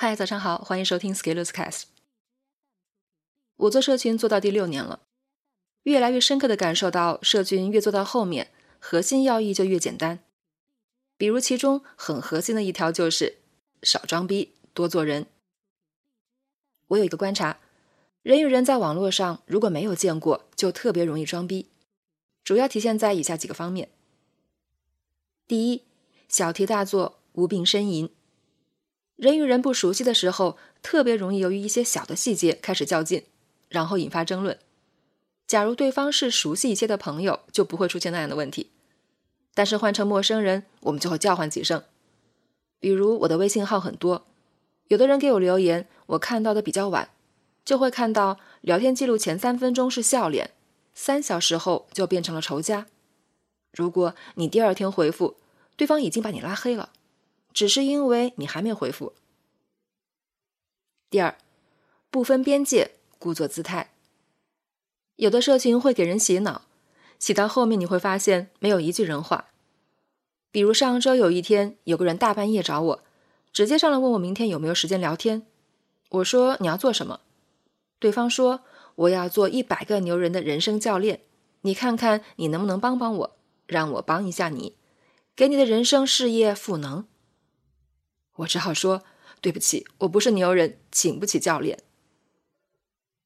嗨，早上好，欢迎收听 Scalers Cast。我做社群做到第六年了，越来越深刻的感受到，社群越做到后面，核心要义就越简单。比如其中很核心的一条就是少装逼，多做人。我有一个观察，人与人在网络上如果没有见过，就特别容易装逼，主要体现在以下几个方面：第一，小题大做，无病呻吟。人与人不熟悉的时候，特别容易由于一些小的细节开始较劲，然后引发争论。假如对方是熟悉一些的朋友，就不会出现那样的问题。但是换成陌生人，我们就会叫唤几声。比如我的微信号很多，有的人给我留言，我看到的比较晚，就会看到聊天记录前三分钟是笑脸，三小时后就变成了仇家。如果你第二天回复，对方已经把你拉黑了。只是因为你还没回复。第二，不分边界，故作姿态。有的社群会给人洗脑，洗到后面你会发现没有一句人话。比如上周有一天，有个人大半夜找我，直接上来问我明天有没有时间聊天。我说你要做什么？对方说我要做一百个牛人的人生教练，你看看你能不能帮帮我，让我帮一下你，给你的人生事业赋能。我只好说对不起，我不是牛人，请不起教练。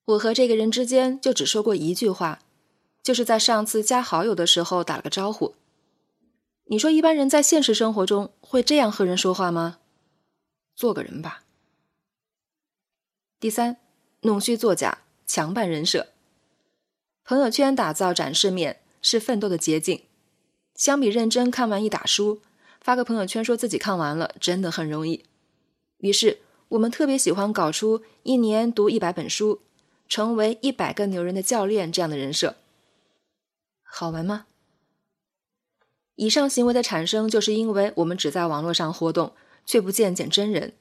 我和这个人之间就只说过一句话，就是在上次加好友的时候打了个招呼。你说一般人在现实生活中会这样和人说话吗？做个人吧。第三，弄虚作假，强扮人设。朋友圈打造展示面是奋斗的捷径，相比认真看完一打书。发个朋友圈说自己看完了，真的很容易。于是我们特别喜欢搞出一年读一百本书，成为一百个牛人的教练这样的人设，好玩吗？以上行为的产生，就是因为我们只在网络上活动，却不见见真人。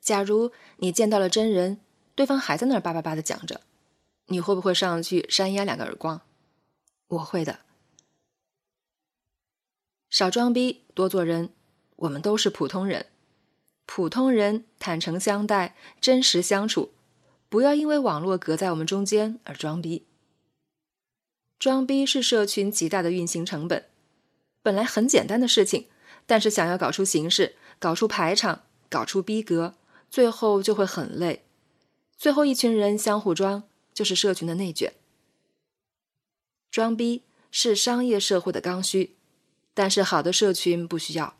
假如你见到了真人，对方还在那儿叭叭叭的讲着，你会不会上去扇丫两个耳光？我会的。少装逼，多做人。我们都是普通人，普通人坦诚相待，真实相处，不要因为网络隔在我们中间而装逼。装逼是社群极大的运行成本。本来很简单的事情，但是想要搞出形式，搞出排场，搞出逼格，最后就会很累。最后一群人相互装，就是社群的内卷。装逼是商业社会的刚需。但是好的社群不需要。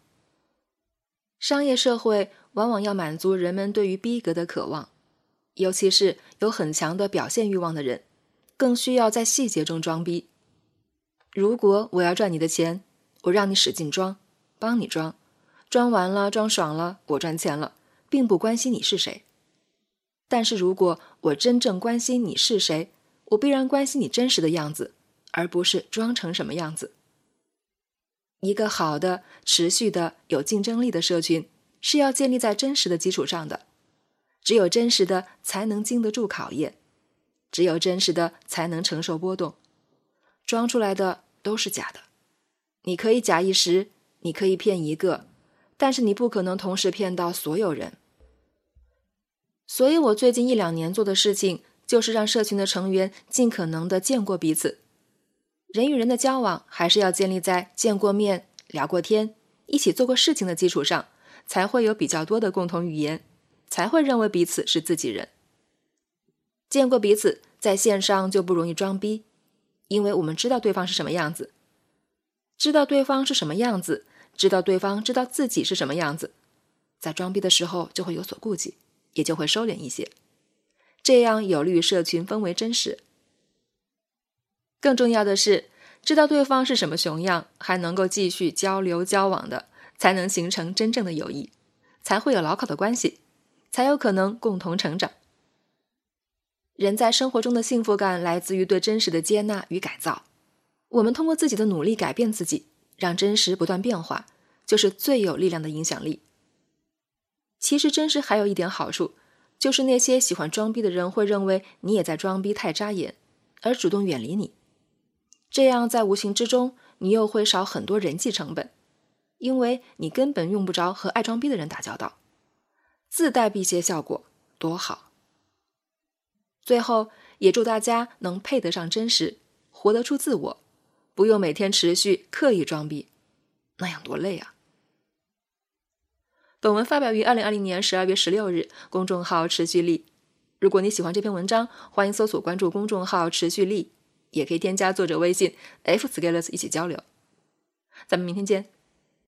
商业社会往往要满足人们对于逼格的渴望，尤其是有很强的表现欲望的人，更需要在细节中装逼。如果我要赚你的钱，我让你使劲装，帮你装，装完了装爽了，我赚钱了，并不关心你是谁。但是如果我真正关心你是谁，我必然关心你真实的样子，而不是装成什么样子。一个好的、持续的、有竞争力的社群，是要建立在真实的基础上的。只有真实的，才能经得住考验；只有真实的，才能承受波动。装出来的都是假的。你可以假一时，你可以骗一个，但是你不可能同时骗到所有人。所以我最近一两年做的事情，就是让社群的成员尽可能的见过彼此。人与人的交往还是要建立在见过面、聊过天、一起做过事情的基础上，才会有比较多的共同语言，才会认为彼此是自己人。见过彼此，在线上就不容易装逼，因为我们知道对方是什么样子，知道对方是什么样子，知道对方知道自己是什么样子，在装逼的时候就会有所顾忌，也就会收敛一些，这样有利于社群氛围真实。更重要的是，知道对方是什么熊样，还能够继续交流交往的，才能形成真正的友谊，才会有牢靠的关系，才有可能共同成长。人在生活中的幸福感来自于对真实的接纳与改造。我们通过自己的努力改变自己，让真实不断变化，就是最有力量的影响力。其实，真实还有一点好处，就是那些喜欢装逼的人会认为你也在装逼太扎眼，而主动远离你。这样，在无形之中，你又会少很多人际成本，因为你根本用不着和爱装逼的人打交道。自带辟邪效果，多好！最后，也祝大家能配得上真实，活得出自我，不用每天持续刻意装逼，那样多累啊！本文发表于二零二零年十二月十六日，公众号“持续力”。如果你喜欢这篇文章，欢迎搜索关注公众号“持续力”，也可以添加作者微信 f scalers 一起交流。咱们明天见。